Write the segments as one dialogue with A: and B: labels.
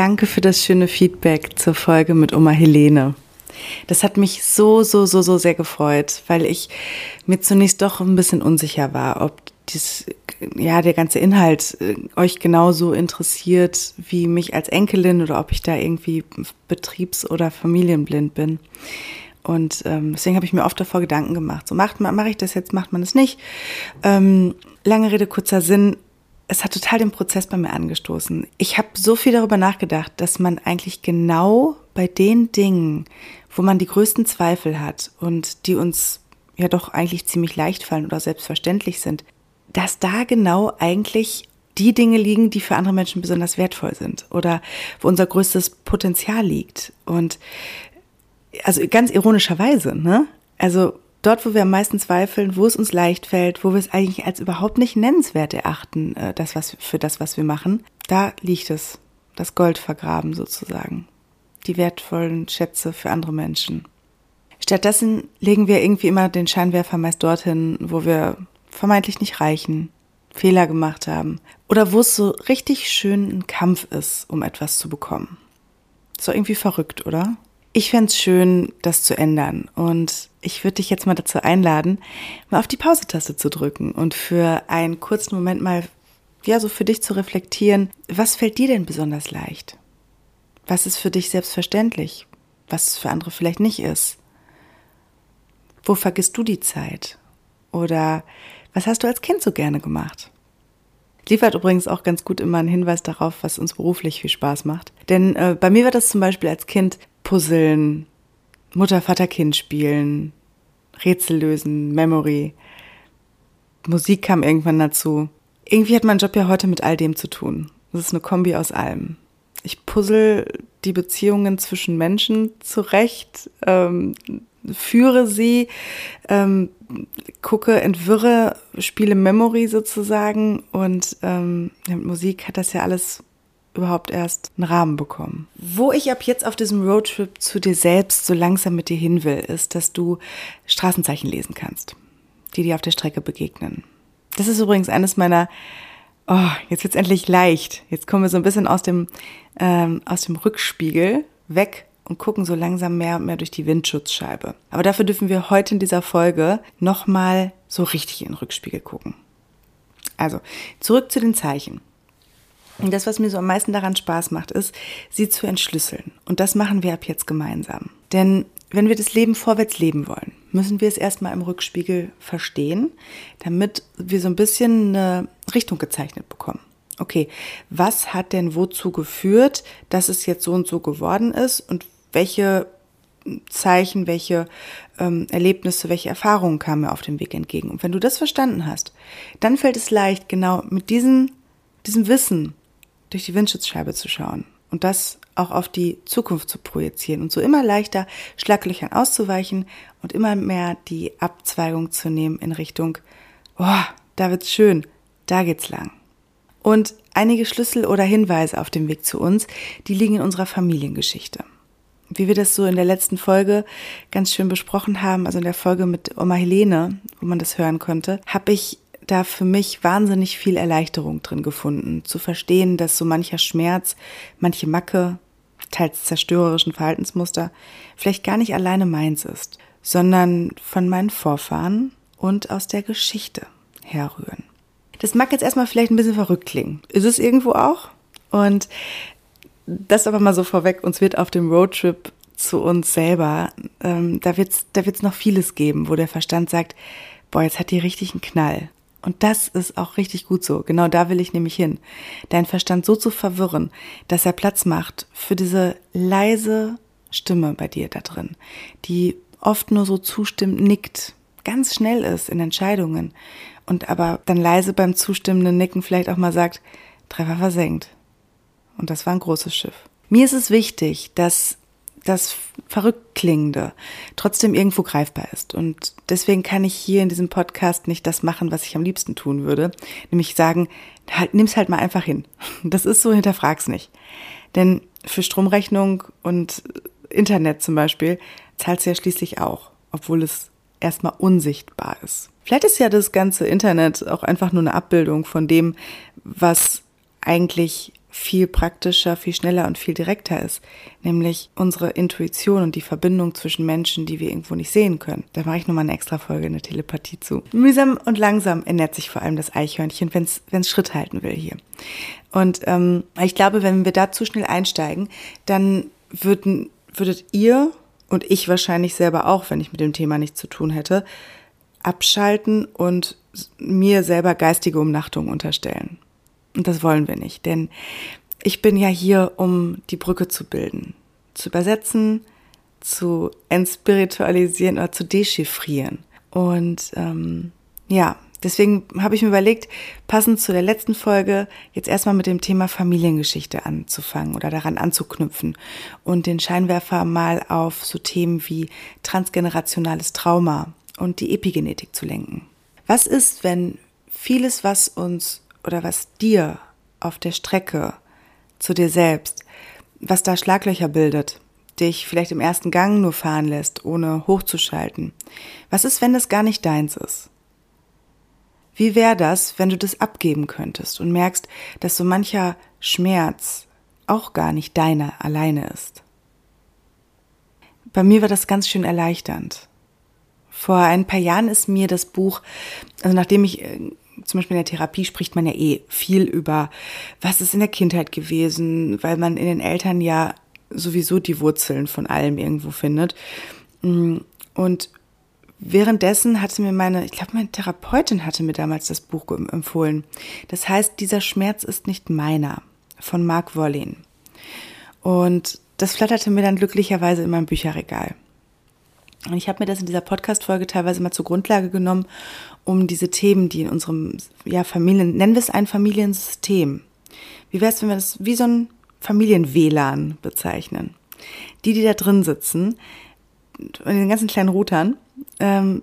A: Danke für das schöne Feedback zur Folge mit Oma Helene. Das hat mich so, so, so, so sehr gefreut, weil ich mir zunächst doch ein bisschen unsicher war, ob dies, ja, der ganze Inhalt äh, euch genauso interessiert wie mich als Enkelin oder ob ich da irgendwie betriebs- oder familienblind bin. Und ähm, deswegen habe ich mir oft davor Gedanken gemacht. So macht man, mache ich das jetzt, macht man es nicht. Ähm, lange Rede, kurzer Sinn. Es hat total den Prozess bei mir angestoßen. Ich habe so viel darüber nachgedacht, dass man eigentlich genau bei den Dingen, wo man die größten Zweifel hat und die uns ja doch eigentlich ziemlich leicht fallen oder selbstverständlich sind, dass da genau eigentlich die Dinge liegen, die für andere Menschen besonders wertvoll sind oder wo unser größtes Potenzial liegt. Und also ganz ironischerweise, ne? Also dort, wo wir am meisten zweifeln, wo es uns leicht fällt, wo wir es eigentlich als überhaupt nicht nennenswert erachten, äh, das was für das, was wir machen, da liegt es, das Gold vergraben sozusagen, die wertvollen Schätze für andere Menschen. Stattdessen legen wir irgendwie immer den Scheinwerfer meist dorthin, wo wir vermeintlich nicht reichen, Fehler gemacht haben oder wo es so richtig schön ein Kampf ist, um etwas zu bekommen. So irgendwie verrückt, oder? Ich fände es schön, das zu ändern und ich würde dich jetzt mal dazu einladen, mal auf die Pause-Taste zu drücken und für einen kurzen Moment mal, ja, so für dich zu reflektieren, was fällt dir denn besonders leicht? Was ist für dich selbstverständlich? Was für andere vielleicht nicht ist? Wo vergisst du die Zeit? Oder was hast du als Kind so gerne gemacht? Liefert übrigens auch ganz gut immer einen Hinweis darauf, was uns beruflich viel Spaß macht. Denn äh, bei mir war das zum Beispiel als Kind Puzzeln, Mutter, Vater, Kind spielen, Rätsel lösen, Memory. Musik kam irgendwann dazu. Irgendwie hat mein Job ja heute mit all dem zu tun. Das ist eine Kombi aus allem. Ich puzzle die Beziehungen zwischen Menschen zurecht, ähm, führe sie, ähm, gucke, entwirre, spiele Memory sozusagen und ähm, mit Musik hat das ja alles überhaupt erst einen Rahmen bekommen. Wo ich ab jetzt auf diesem Roadtrip zu dir selbst so langsam mit dir hin will, ist, dass du Straßenzeichen lesen kannst, die dir auf der Strecke begegnen. Das ist übrigens eines meiner Oh, jetzt wird's endlich leicht. Jetzt kommen wir so ein bisschen aus dem, ähm, aus dem Rückspiegel weg und gucken so langsam mehr und mehr durch die Windschutzscheibe. Aber dafür dürfen wir heute in dieser Folge nochmal so richtig in den Rückspiegel gucken. Also, zurück zu den Zeichen. Und das, was mir so am meisten daran Spaß macht, ist, sie zu entschlüsseln. Und das machen wir ab jetzt gemeinsam. Denn wenn wir das Leben vorwärts leben wollen, müssen wir es erstmal im Rückspiegel verstehen, damit wir so ein bisschen eine Richtung gezeichnet bekommen okay, was hat denn wozu geführt, dass es jetzt so und so geworden ist und welche Zeichen, welche ähm, Erlebnisse, welche Erfahrungen kamen mir auf dem Weg entgegen. Und wenn du das verstanden hast, dann fällt es leicht, genau mit diesem, diesem Wissen durch die Windschutzscheibe zu schauen und das auch auf die Zukunft zu projizieren und so immer leichter Schlaglöchern auszuweichen und immer mehr die Abzweigung zu nehmen in Richtung, oh, da wird's schön, da geht's lang. Und einige Schlüssel oder Hinweise auf dem Weg zu uns, die liegen in unserer Familiengeschichte wie wir das so in der letzten Folge ganz schön besprochen haben, also in der Folge mit Oma Helene, wo man das hören konnte, habe ich da für mich wahnsinnig viel Erleichterung drin gefunden, zu verstehen, dass so mancher Schmerz, manche Macke, teils zerstörerischen Verhaltensmuster, vielleicht gar nicht alleine meins ist, sondern von meinen Vorfahren und aus der Geschichte herrühren. Das mag jetzt erstmal vielleicht ein bisschen verrückt klingen. Ist es irgendwo auch? Und das aber mal so vorweg, uns wird auf dem Roadtrip zu uns selber, ähm, da wird's, da wird's noch vieles geben, wo der Verstand sagt, boah, jetzt hat die richtig einen Knall. Und das ist auch richtig gut so. Genau da will ich nämlich hin. Deinen Verstand so zu verwirren, dass er Platz macht für diese leise Stimme bei dir da drin, die oft nur so zustimmt, nickt, ganz schnell ist in Entscheidungen und aber dann leise beim zustimmenden Nicken vielleicht auch mal sagt, Treffer versenkt. Und das war ein großes Schiff. Mir ist es wichtig, dass das verrückt klingende trotzdem irgendwo greifbar ist. Und deswegen kann ich hier in diesem Podcast nicht das machen, was ich am liebsten tun würde. Nämlich sagen, halt, nimm's halt mal einfach hin. Das ist so, hinterfrag's nicht. Denn für Stromrechnung und Internet zum Beispiel zahlst du ja schließlich auch, obwohl es erstmal unsichtbar ist. Vielleicht ist ja das ganze Internet auch einfach nur eine Abbildung von dem, was eigentlich viel praktischer, viel schneller und viel direkter ist, nämlich unsere Intuition und die Verbindung zwischen Menschen, die wir irgendwo nicht sehen können. Da mache ich nochmal eine extra Folge in der Telepathie zu. Mühsam und langsam ernährt sich vor allem das Eichhörnchen, wenn es Schritt halten will hier. Und ähm, ich glaube, wenn wir da zu schnell einsteigen, dann würden, würdet ihr und ich wahrscheinlich selber auch, wenn ich mit dem Thema nichts zu tun hätte, abschalten und mir selber geistige Umnachtung unterstellen. Und das wollen wir nicht, denn ich bin ja hier, um die Brücke zu bilden, zu übersetzen, zu entspiritualisieren oder zu dechiffrieren. Und ähm, ja, deswegen habe ich mir überlegt, passend zu der letzten Folge, jetzt erstmal mit dem Thema Familiengeschichte anzufangen oder daran anzuknüpfen und den Scheinwerfer mal auf so Themen wie transgenerationales Trauma und die Epigenetik zu lenken. Was ist, wenn vieles, was uns oder was dir auf der Strecke zu dir selbst, was da Schlaglöcher bildet, dich vielleicht im ersten Gang nur fahren lässt, ohne hochzuschalten? Was ist, wenn das gar nicht deins ist? Wie wäre das, wenn du das abgeben könntest und merkst, dass so mancher Schmerz auch gar nicht deiner alleine ist? Bei mir war das ganz schön erleichternd. Vor ein paar Jahren ist mir das Buch, also nachdem ich äh, zum Beispiel in der Therapie spricht man ja eh viel über, was ist in der Kindheit gewesen, weil man in den Eltern ja sowieso die Wurzeln von allem irgendwo findet. Mm, und währenddessen hatte mir meine, ich glaube, meine Therapeutin hatte mir damals das Buch empfohlen. Das heißt, dieser Schmerz ist nicht meiner, von Mark Wollin. Und das flatterte mir dann glücklicherweise in meinem Bücherregal. Und ich habe mir das in dieser Podcast-Folge teilweise mal zur Grundlage genommen, um diese Themen, die in unserem ja, Familien, nennen wir es ein Familiensystem. Wie wäre es, wenn wir das wie so ein Familien-WLAN bezeichnen? Die, die da drin sitzen, in den ganzen kleinen Routern, ähm,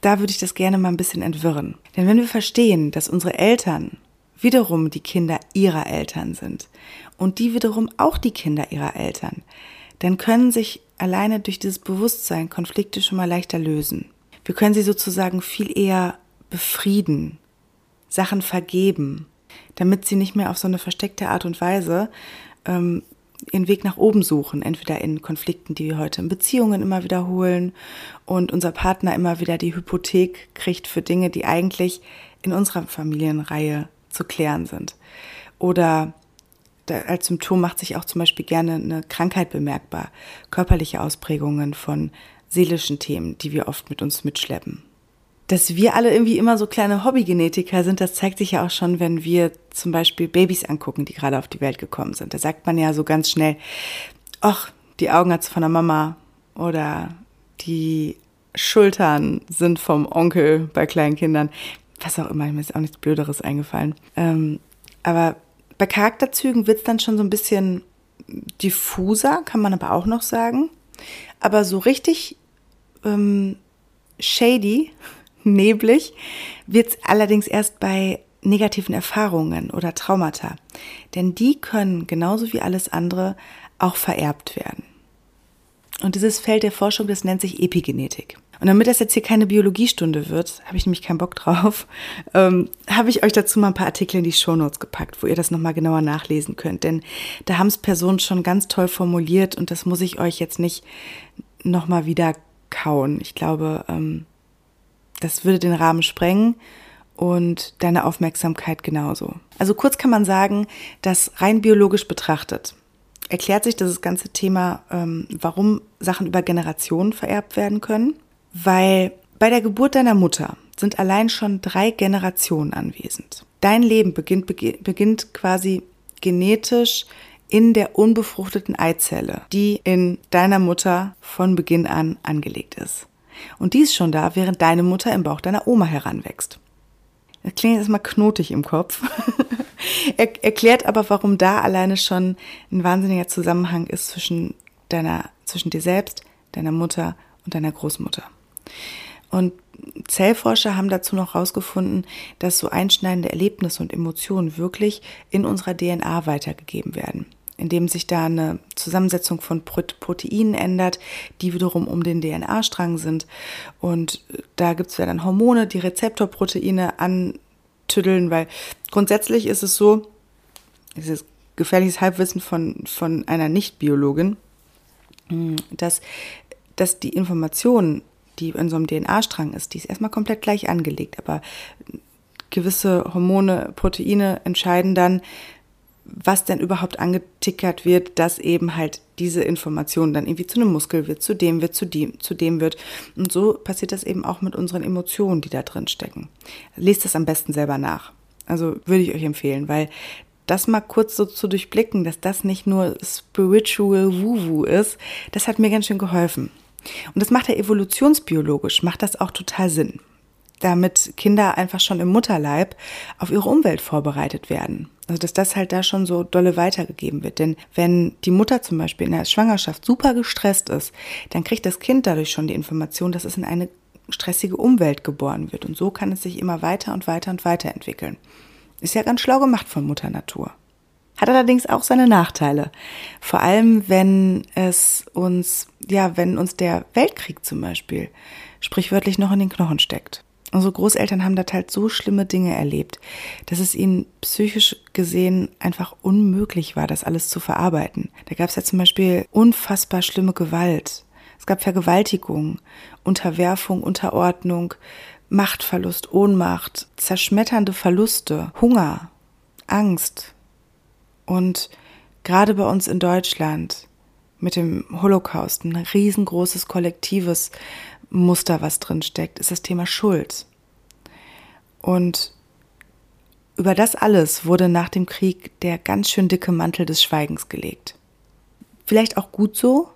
A: da würde ich das gerne mal ein bisschen entwirren. Denn wenn wir verstehen, dass unsere Eltern wiederum die Kinder ihrer Eltern sind und die wiederum auch die Kinder ihrer Eltern, dann können sich alleine durch dieses Bewusstsein Konflikte schon mal leichter lösen. Wir können sie sozusagen viel eher befrieden, Sachen vergeben, damit sie nicht mehr auf so eine versteckte Art und Weise ähm, ihren Weg nach oben suchen, entweder in Konflikten, die wir heute in Beziehungen immer wiederholen und unser Partner immer wieder die Hypothek kriegt für Dinge, die eigentlich in unserer Familienreihe zu klären sind. Oder als Symptom macht sich auch zum Beispiel gerne eine Krankheit bemerkbar, körperliche Ausprägungen von seelischen Themen, die wir oft mit uns mitschleppen. Dass wir alle irgendwie immer so kleine Hobbygenetiker sind, das zeigt sich ja auch schon, wenn wir zum Beispiel Babys angucken, die gerade auf die Welt gekommen sind. Da sagt man ja so ganz schnell, ach, die Augen hat's von der Mama oder die Schultern sind vom Onkel bei kleinen Kindern. Was auch immer, mir ist auch nichts Blöderes eingefallen. Ähm, aber bei Charakterzügen wird es dann schon so ein bisschen diffuser, kann man aber auch noch sagen. Aber so richtig ähm, shady, neblig, wird es allerdings erst bei negativen Erfahrungen oder Traumata. Denn die können genauso wie alles andere auch vererbt werden. Und dieses Feld der Forschung, das nennt sich Epigenetik. Und damit das jetzt hier keine Biologiestunde wird, habe ich nämlich keinen Bock drauf, ähm, habe ich euch dazu mal ein paar Artikel in die Shownotes gepackt, wo ihr das nochmal genauer nachlesen könnt. Denn da haben es Personen schon ganz toll formuliert und das muss ich euch jetzt nicht nochmal wieder kauen. Ich glaube, ähm, das würde den Rahmen sprengen und deine Aufmerksamkeit genauso. Also kurz kann man sagen, dass rein biologisch betrachtet erklärt sich dieses ganze Thema, ähm, warum Sachen über Generationen vererbt werden können weil bei der Geburt deiner Mutter sind allein schon drei Generationen anwesend. Dein Leben beginnt, beginnt quasi genetisch in der unbefruchteten Eizelle, die in deiner Mutter von Beginn an angelegt ist. Und die ist schon da, während deine Mutter im Bauch deiner Oma heranwächst. Das klingt erstmal knotig im Kopf. er erklärt aber, warum da alleine schon ein wahnsinniger Zusammenhang ist zwischen deiner, zwischen dir selbst, deiner Mutter und deiner Großmutter. Und Zellforscher haben dazu noch herausgefunden, dass so einschneidende Erlebnisse und Emotionen wirklich in unserer DNA weitergegeben werden, indem sich da eine Zusammensetzung von Proteinen ändert, die wiederum um den DNA-Strang sind. Und da gibt es ja dann Hormone, die Rezeptorproteine antüddeln, weil grundsätzlich ist es so, dieses gefährliches Halbwissen von, von einer Nicht-Biologin, dass, dass die Information, die in so einem DNA-Strang ist, die ist erstmal komplett gleich angelegt, aber gewisse Hormone, Proteine entscheiden dann, was denn überhaupt angetickert wird, dass eben halt diese Information dann irgendwie zu einem Muskel wird, zu dem wird, zu dem, zu dem wird. Und so passiert das eben auch mit unseren Emotionen, die da drin stecken. Lest das am besten selber nach. Also würde ich euch empfehlen, weil das mal kurz so zu durchblicken, dass das nicht nur spiritual Woo-Woo ist, das hat mir ganz schön geholfen. Und das macht ja evolutionsbiologisch, macht das auch total Sinn damit Kinder einfach schon im Mutterleib auf ihre Umwelt vorbereitet werden. Also dass das halt da schon so dolle weitergegeben wird. Denn wenn die Mutter zum Beispiel in der Schwangerschaft super gestresst ist, dann kriegt das Kind dadurch schon die Information, dass es in eine stressige Umwelt geboren wird. Und so kann es sich immer weiter und weiter und weiter entwickeln. Ist ja ganz schlau gemacht von Mutter Natur. Hat allerdings auch seine Nachteile. Vor allem, wenn es uns, ja, wenn uns der Weltkrieg zum Beispiel sprichwörtlich noch in den Knochen steckt. Unsere Großeltern haben da halt so schlimme Dinge erlebt, dass es ihnen psychisch gesehen einfach unmöglich war, das alles zu verarbeiten. Da gab es ja zum Beispiel unfassbar schlimme Gewalt. Es gab Vergewaltigung, Unterwerfung, Unterordnung, Machtverlust, Ohnmacht, zerschmetternde Verluste, Hunger, Angst. Und gerade bei uns in Deutschland mit dem Holocaust ein riesengroßes kollektives Muster, was drin steckt, ist das Thema Schuld. Und über das alles wurde nach dem Krieg der ganz schön dicke Mantel des Schweigens gelegt. Vielleicht auch gut so.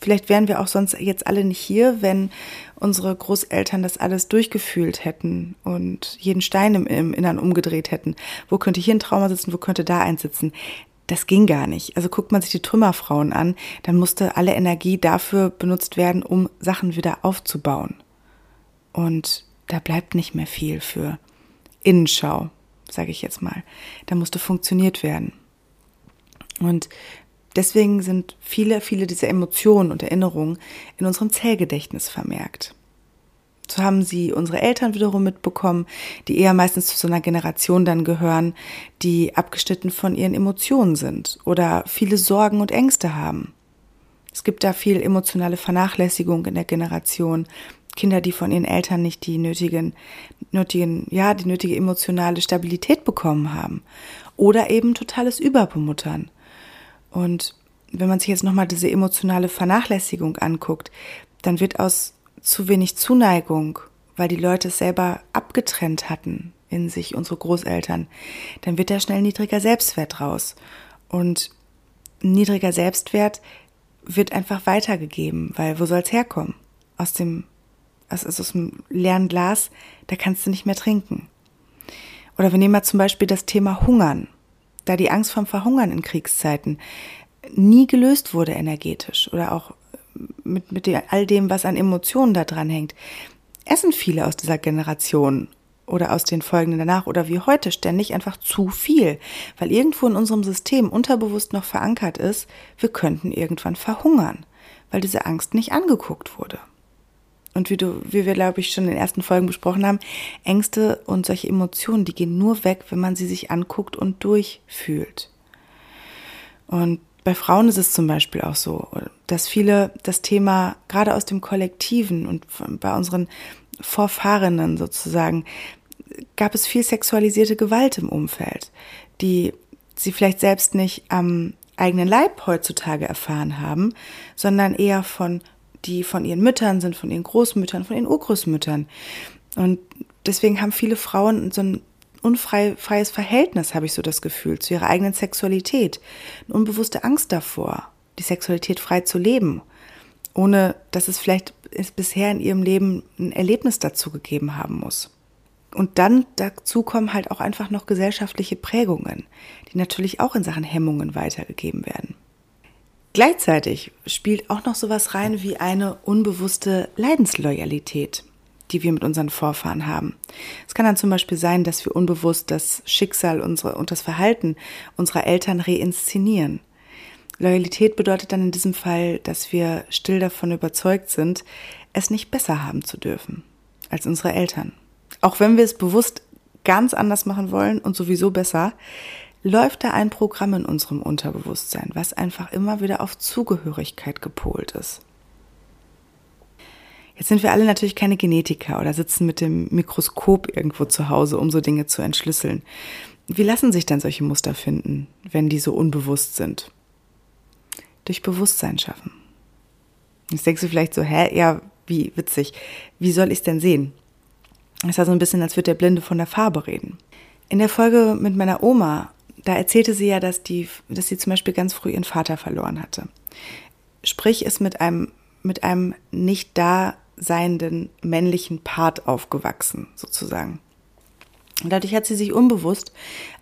A: Vielleicht wären wir auch sonst jetzt alle nicht hier, wenn unsere Großeltern das alles durchgefühlt hätten und jeden Stein im, im Innern umgedreht hätten. Wo könnte hier ein Trauma sitzen, wo könnte da eins sitzen? Das ging gar nicht. Also guckt man sich die Trümmerfrauen an, dann musste alle Energie dafür benutzt werden, um Sachen wieder aufzubauen. Und da bleibt nicht mehr viel für Innenschau, sage ich jetzt mal. Da musste funktioniert werden. Und deswegen sind viele, viele dieser Emotionen und Erinnerungen in unserem Zellgedächtnis vermerkt. So haben sie unsere Eltern wiederum mitbekommen, die eher meistens zu so einer Generation dann gehören, die abgeschnitten von ihren Emotionen sind oder viele Sorgen und Ängste haben. Es gibt da viel emotionale Vernachlässigung in der Generation. Kinder, die von ihren Eltern nicht die nötigen, nötigen, ja, die nötige emotionale Stabilität bekommen haben. Oder eben totales Überbemuttern. Und wenn man sich jetzt nochmal diese emotionale Vernachlässigung anguckt, dann wird aus zu wenig Zuneigung, weil die Leute es selber abgetrennt hatten in sich, unsere Großeltern, dann wird da schnell niedriger Selbstwert raus. Und niedriger Selbstwert wird einfach weitergegeben, weil wo soll es herkommen? Aus dem, aus, aus dem leeren Glas, da kannst du nicht mehr trinken. Oder wir nehmen mal zum Beispiel das Thema Hungern. Da die Angst vom Verhungern in Kriegszeiten nie gelöst wurde energetisch oder auch mit, mit all dem, was an Emotionen da dran hängt, essen viele aus dieser Generation oder aus den folgenden danach oder wie heute ständig einfach zu viel, weil irgendwo in unserem System unterbewusst noch verankert ist, wir könnten irgendwann verhungern, weil diese Angst nicht angeguckt wurde. Und wie du, wie wir glaube ich schon in den ersten Folgen besprochen haben, Ängste und solche Emotionen, die gehen nur weg, wenn man sie sich anguckt und durchfühlt. Und bei Frauen ist es zum Beispiel auch so, dass viele das Thema gerade aus dem Kollektiven und bei unseren Vorfahrenen sozusagen gab es viel sexualisierte Gewalt im Umfeld, die sie vielleicht selbst nicht am eigenen Leib heutzutage erfahren haben, sondern eher von die von ihren Müttern sind, von ihren Großmüttern, von ihren Urgroßmüttern. Und deswegen haben viele Frauen so ein unfreies Verhältnis, habe ich so das Gefühl, zu ihrer eigenen Sexualität. Eine unbewusste Angst davor, die Sexualität frei zu leben, ohne dass es vielleicht bisher in ihrem Leben ein Erlebnis dazu gegeben haben muss. Und dann dazu kommen halt auch einfach noch gesellschaftliche Prägungen, die natürlich auch in Sachen Hemmungen weitergegeben werden. Gleichzeitig spielt auch noch sowas rein wie eine unbewusste Leidensloyalität die wir mit unseren Vorfahren haben. Es kann dann zum Beispiel sein, dass wir unbewusst das Schicksal unsere, und das Verhalten unserer Eltern reinszenieren. Loyalität bedeutet dann in diesem Fall, dass wir still davon überzeugt sind, es nicht besser haben zu dürfen als unsere Eltern. Auch wenn wir es bewusst ganz anders machen wollen und sowieso besser, läuft da ein Programm in unserem Unterbewusstsein, was einfach immer wieder auf Zugehörigkeit gepolt ist. Jetzt sind wir alle natürlich keine Genetiker oder sitzen mit dem Mikroskop irgendwo zu Hause, um so Dinge zu entschlüsseln. Wie lassen sich dann solche Muster finden, wenn die so unbewusst sind? Durch Bewusstsein schaffen. Jetzt denkst du vielleicht so, hä, ja, wie witzig. Wie soll ich es denn sehen? Es war so ein bisschen, als würde der Blinde von der Farbe reden. In der Folge mit meiner Oma, da erzählte sie ja, dass, die, dass sie zum Beispiel ganz früh ihren Vater verloren hatte. Sprich, ist mit einem, mit einem nicht da seienden männlichen Part aufgewachsen, sozusagen. Und dadurch hat sie sich unbewusst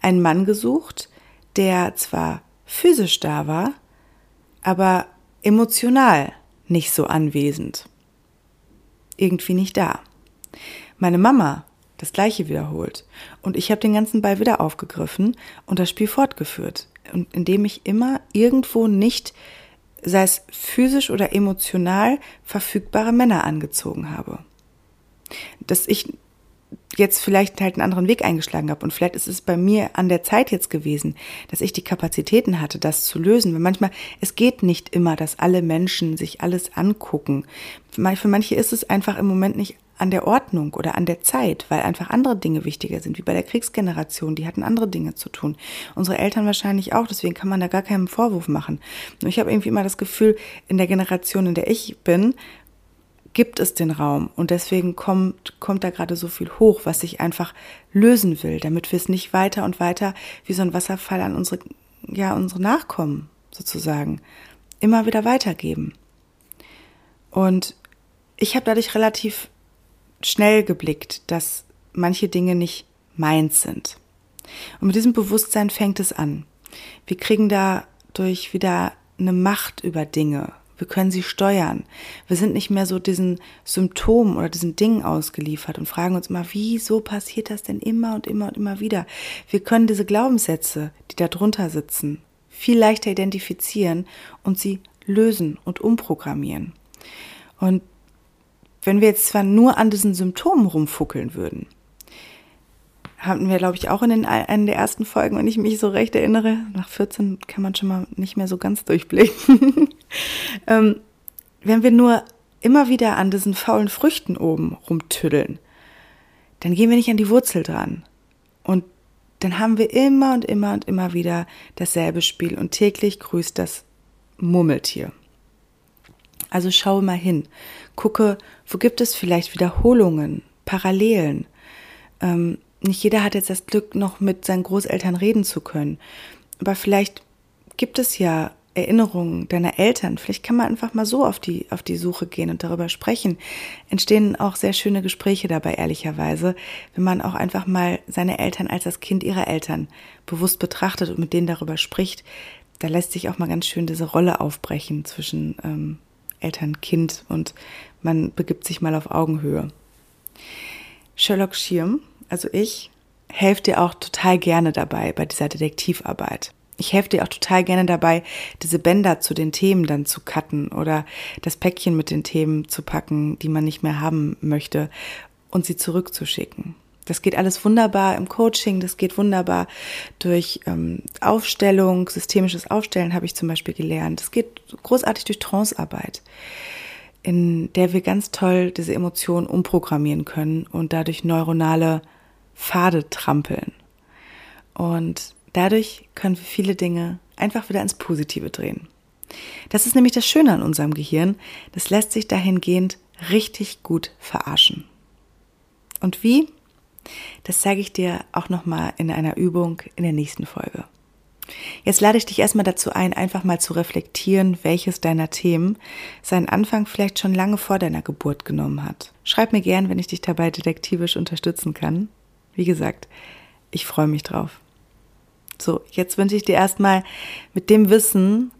A: einen Mann gesucht, der zwar physisch da war, aber emotional nicht so anwesend. Irgendwie nicht da. Meine Mama das gleiche wiederholt. Und ich habe den ganzen Ball wieder aufgegriffen und das Spiel fortgeführt. Und indem ich immer irgendwo nicht, sei es physisch oder emotional, verfügbare Männer angezogen habe. Dass ich jetzt vielleicht halt einen anderen Weg eingeschlagen habe. Und vielleicht ist es bei mir an der Zeit jetzt gewesen, dass ich die Kapazitäten hatte, das zu lösen. Weil manchmal, es geht nicht immer, dass alle Menschen sich alles angucken. Für manche ist es einfach im Moment nicht an der Ordnung oder an der Zeit, weil einfach andere Dinge wichtiger sind, wie bei der Kriegsgeneration, die hatten andere Dinge zu tun. Unsere Eltern wahrscheinlich auch, deswegen kann man da gar keinen Vorwurf machen. Nur ich habe irgendwie immer das Gefühl, in der Generation, in der ich bin, gibt es den Raum und deswegen kommt, kommt da gerade so viel hoch, was ich einfach lösen will, damit wir es nicht weiter und weiter wie so ein Wasserfall an unsere, ja, unsere Nachkommen sozusagen immer wieder weitergeben. Und ich habe dadurch relativ schnell geblickt, dass manche Dinge nicht meins sind. Und mit diesem Bewusstsein fängt es an. Wir kriegen dadurch wieder eine Macht über Dinge, wir können sie steuern. Wir sind nicht mehr so diesen Symptomen oder diesen Dingen ausgeliefert und fragen uns immer, wieso passiert das denn immer und immer und immer wieder? Wir können diese Glaubenssätze, die da drunter sitzen, viel leichter identifizieren und sie lösen und umprogrammieren. Und wenn wir jetzt zwar nur an diesen Symptomen rumfuckeln würden, hatten wir, glaube ich, auch in den, einen der ersten Folgen, wenn ich mich so recht erinnere. Nach 14 kann man schon mal nicht mehr so ganz durchblicken. ähm, wenn wir nur immer wieder an diesen faulen Früchten oben rumtüddeln, dann gehen wir nicht an die Wurzel dran. Und dann haben wir immer und immer und immer wieder dasselbe Spiel und täglich grüßt das Murmeltier. Also schaue mal hin, gucke, wo gibt es vielleicht Wiederholungen, Parallelen. Ähm, nicht jeder hat jetzt das Glück, noch mit seinen Großeltern reden zu können. Aber vielleicht gibt es ja Erinnerungen deiner Eltern. Vielleicht kann man einfach mal so auf die, auf die Suche gehen und darüber sprechen. Entstehen auch sehr schöne Gespräche dabei, ehrlicherweise, wenn man auch einfach mal seine Eltern als das Kind ihrer Eltern bewusst betrachtet und mit denen darüber spricht. Da lässt sich auch mal ganz schön diese Rolle aufbrechen zwischen ähm, Eltern, Kind und man begibt sich mal auf Augenhöhe. Sherlock Schirm also ich, helfe dir auch total gerne dabei bei dieser Detektivarbeit. Ich helfe dir auch total gerne dabei, diese Bänder zu den Themen dann zu cutten oder das Päckchen mit den Themen zu packen, die man nicht mehr haben möchte und sie zurückzuschicken. Das geht alles wunderbar im Coaching, das geht wunderbar durch ähm, Aufstellung, systemisches Aufstellen habe ich zum Beispiel gelernt. Das geht großartig durch Trancearbeit, in der wir ganz toll diese Emotionen umprogrammieren können und dadurch neuronale Pfade trampeln. Und dadurch können wir viele Dinge einfach wieder ins Positive drehen. Das ist nämlich das Schöne an unserem Gehirn. Das lässt sich dahingehend richtig gut verarschen. Und wie? Das zeige ich dir auch nochmal in einer Übung in der nächsten Folge. Jetzt lade ich dich erstmal dazu ein, einfach mal zu reflektieren, welches deiner Themen seinen Anfang vielleicht schon lange vor deiner Geburt genommen hat. Schreib mir gern, wenn ich dich dabei detektivisch unterstützen kann. Wie gesagt, ich freue mich drauf. So, jetzt wünsche ich dir erstmal mit dem Wissen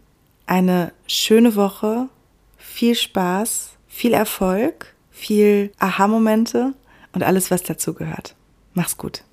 A: eine schöne Woche, viel Spaß, viel Erfolg, viel Aha-Momente und alles, was dazu gehört. Mach's gut.